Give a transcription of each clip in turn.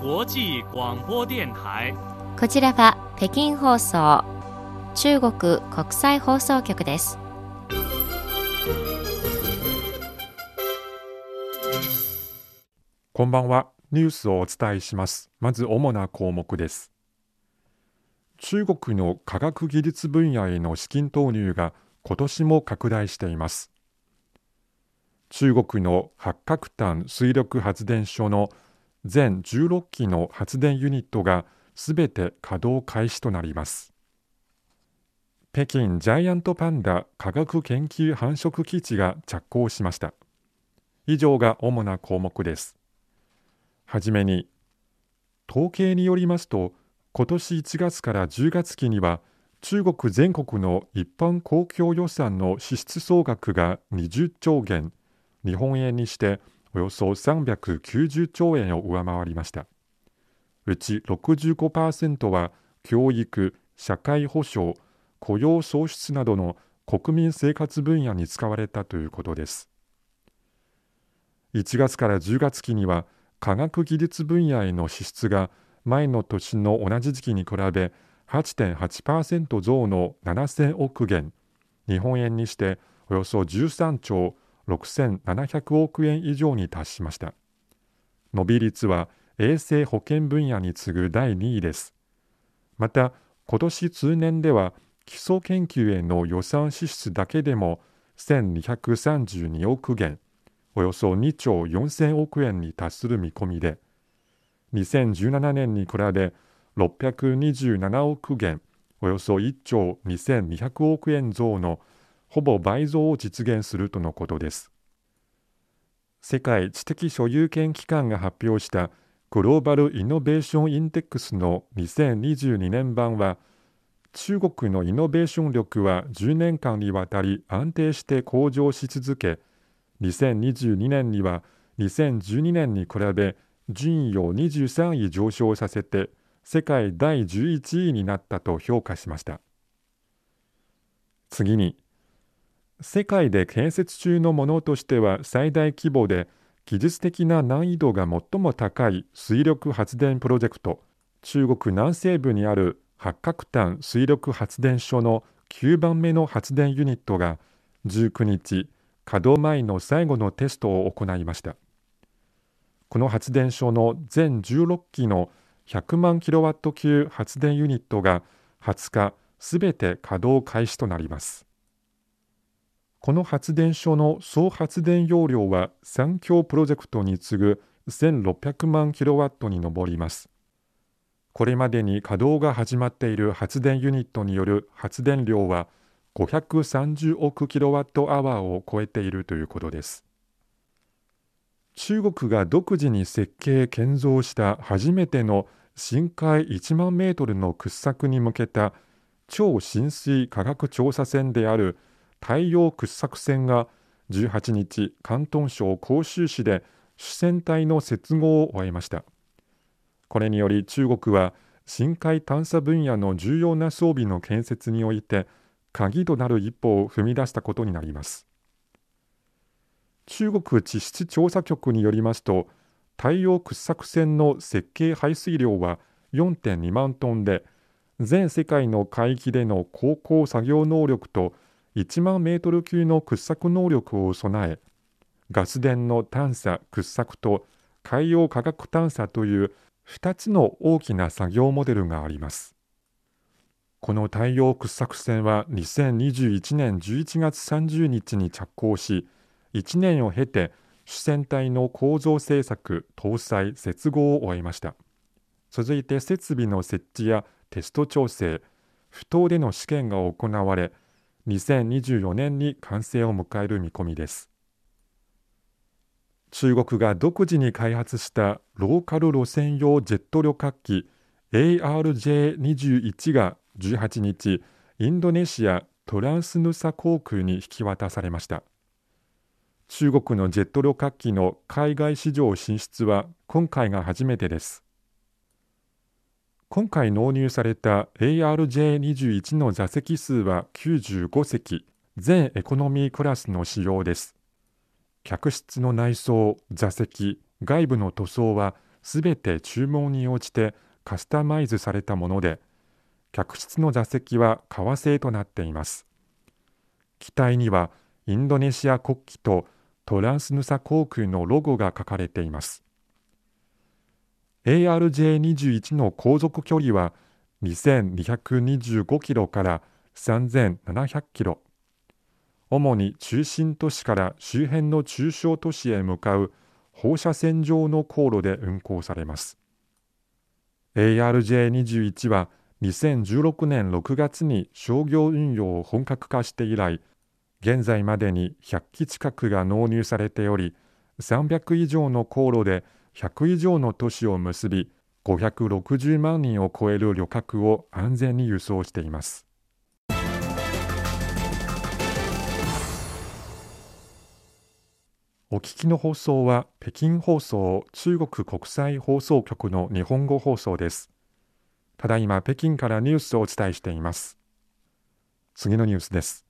国際广播電台。こちらは北京放送中国国際放送局です。こんばんは。ニュースをお伝えします。まず主な項目です。中国の科学技術分野への資金投入が今年も拡大しています。中国の八角炭水力発電所の全16基の発電ユニットがすべて稼働開始となります。北京ジャイアントパンダ科学研究繁殖基地が着工しました。以上が主な項目です。はじめに統計によりますと今年1月から10月期には中国全国の一般公共予算の支出総額が20兆元。日本円にしておよそ390兆円を上回りました。うち65%は教育社会保障雇用創出などの国民生活分野に使われたということです。1月から10月期には科学技術分野への支出が前の年の同じ時期に比べ8.8%増の7000億元日本円にしておよそ13兆6700億円以上に達しました。伸び率は衛生保健分野に次ぐ第2位です。また今年通年では基礎研究への予算支出だけでも1232億元およそ2兆4000億円に達する見込みで2017年に比べ627億元およそ1兆2200億円増のほぼ倍増を実現するとのことです。世界知的所有権機関が発表したグローバル・イノベーション・インデックスの2022年版は中国のイノベーション力は10年間にわたり安定して向上し続け2022年には2012年に比べ順位を23位上昇させて世界第11位になったと評価しました。次に世界で建設中のものとしては最大規模で技術的な難易度が最も高い水力発電プロジェクト中国南西部にある八角炭水力発電所の9番目の発電ユニットが19日稼働前の最後のテストを行いました。この発電所の全16基の100万キロワット級発電ユニットが20日すべて稼働開始となります。この発電所の総発電容量は三強プロジェクトに次ぐ1600万キロワットに上ります。これまでに稼働が始まっている発電ユニットによる発電量は530億キロワットアワーを超えているということです。中国が独自に設計建造した初めての深海1万メートルの掘削に向けた超深水科学調査船である太陽掘削船が18日広東省広州市で主船体の接合を終えました。これにより中国は深海探査分野の重要な装備の建設において鍵となる一歩を踏み出したことになります。中国地質調査局によりますと太陽掘削船の設計排水量は4.2万トンで全世界の海域での航行作業能力と1万メートル級の掘削能力を備えガス田の探査掘削と海洋科学探査という2つの大きな作業モデルがあります。この太陽掘削船は2021年11月30日に着工し1年を経て主船体の構造製作搭載接合を終えました。続いて設備の設置やテスト調整不当での試験が行われ2024年に完成を迎える見込みです。中国が独自に開発したローカル路線用ジェット旅客機 ARJ21 が18日インドネシアトランスヌサ航空に引き渡されました。中国のジェット旅客機の海外市場進出は今回が初めてです。今回納入された ARJ21 の座席数は95席。全エコノミークラスの仕様です。客室の内装座席外部の塗装はすべて注文に応じてカスタマイズされたもので客室の座席は革製となっています。機体にはインドネシア国旗とトランスヌサ航空のロゴが書かれています。ARJ21 の航続距離は2225キロから3700キロ。主に中心都市から周辺の中小都市へ向かう放射線状の航路で運行されます。ARJ21 は2016年6月に商業運用を本格化して以来現在までに100機近くが納入されており300以上の航路で100以上の都市を結び560万人を超える旅客を安全に輸送しています。お聞きの放送は北京放送中国国際放送局の日本語放送です。ただいま北京からニュースをお伝えしています。次のニュースです。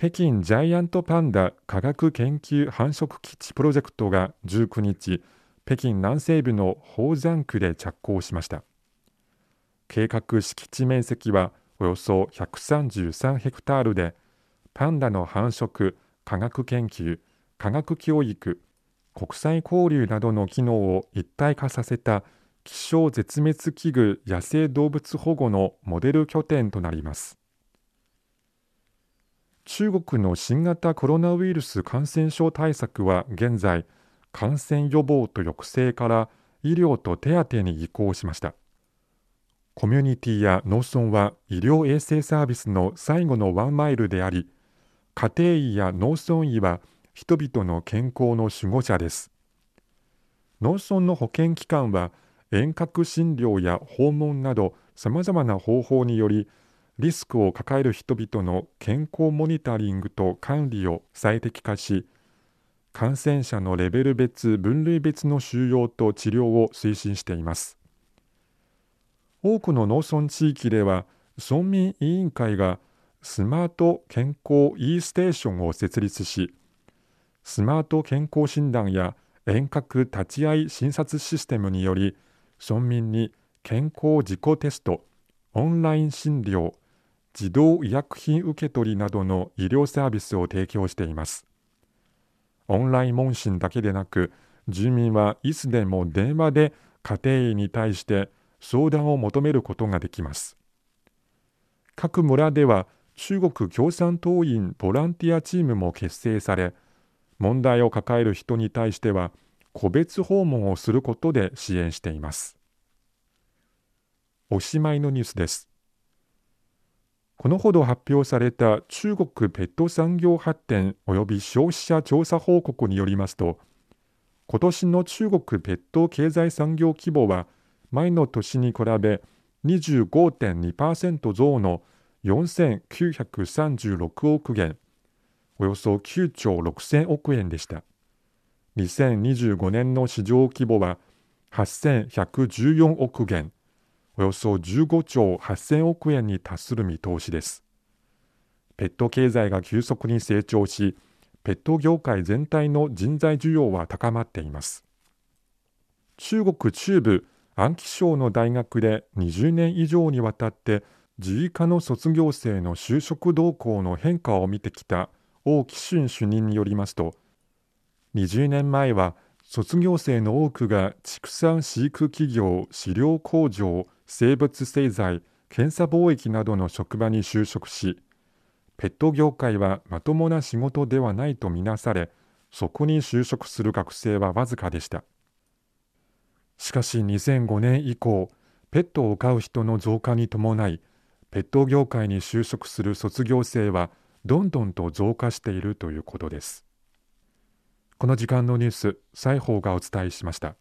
北京ジャイアントパンダ科学研究繁殖基地プロジェクトが19日北京南西部の宝山区で着工しました。計画敷地面積はおよそ133ヘクタールでパンダの繁殖科学研究科学教育国際交流などの機能を一体化させた希少絶滅危惧野生動物保護のモデル拠点となります。中国の新型コロナウイルス感染症対策は現在感染予防と抑制から医療と手当に移行しました。コミュニティや農村は医療衛生サービスの最後のワンマイルであり家庭医や農村医は人々の健康の守護者です。農村の保健機関は遠隔診療や訪問などさまざまな方法によりリスクを抱える人々の健康モニタリングと管理を最適化し感染者のレベル別分類別の収容と治療を推進しています。多くの農村地域では村民委員会がスマート健康 e ステーションを設立しスマート健康診断や遠隔立ち会い診察システムにより村民に健康自己テストオンライン診療自動医薬品受け取りなどの医療サービスを提供しています。オンライン問診だけでなく住民はいつでも電話で家庭医に対して相談を求めることができます。各村では中国共産党員ボランティアチームも結成され問題を抱える人に対しては個別訪問をすることで支援しています。おしまいのニュースです。このほど発表された中国ペット産業発展及び消費者調査報告によりますと今年の中国ペット経済産業規模は前の年に比べ25.2%増の4936億元およそ9兆6000億円でした。2025年の市場規模は8114億元。およそ15兆8000億円に達する見通しです。ペット経済が急速に成長しペット業界全体の人材需要は高まっています。中国中部安徽省の大学で20年以上にわたって自衛科の卒業生の就職動向の変化を見てきた王紀春主任によりますと20年前は卒業生の多くが畜産飼育企業飼料工場生物製剤検査貿易などの職場に就職しペット業界はまともな仕事ではないとみなされそこに就職する学生はわずかでした。しかし2005年以降ペットを飼う人の増加に伴いペット業界に就職する卒業生はどんどんと増加しているということです。この時間のニュース西宝がお伝えしました。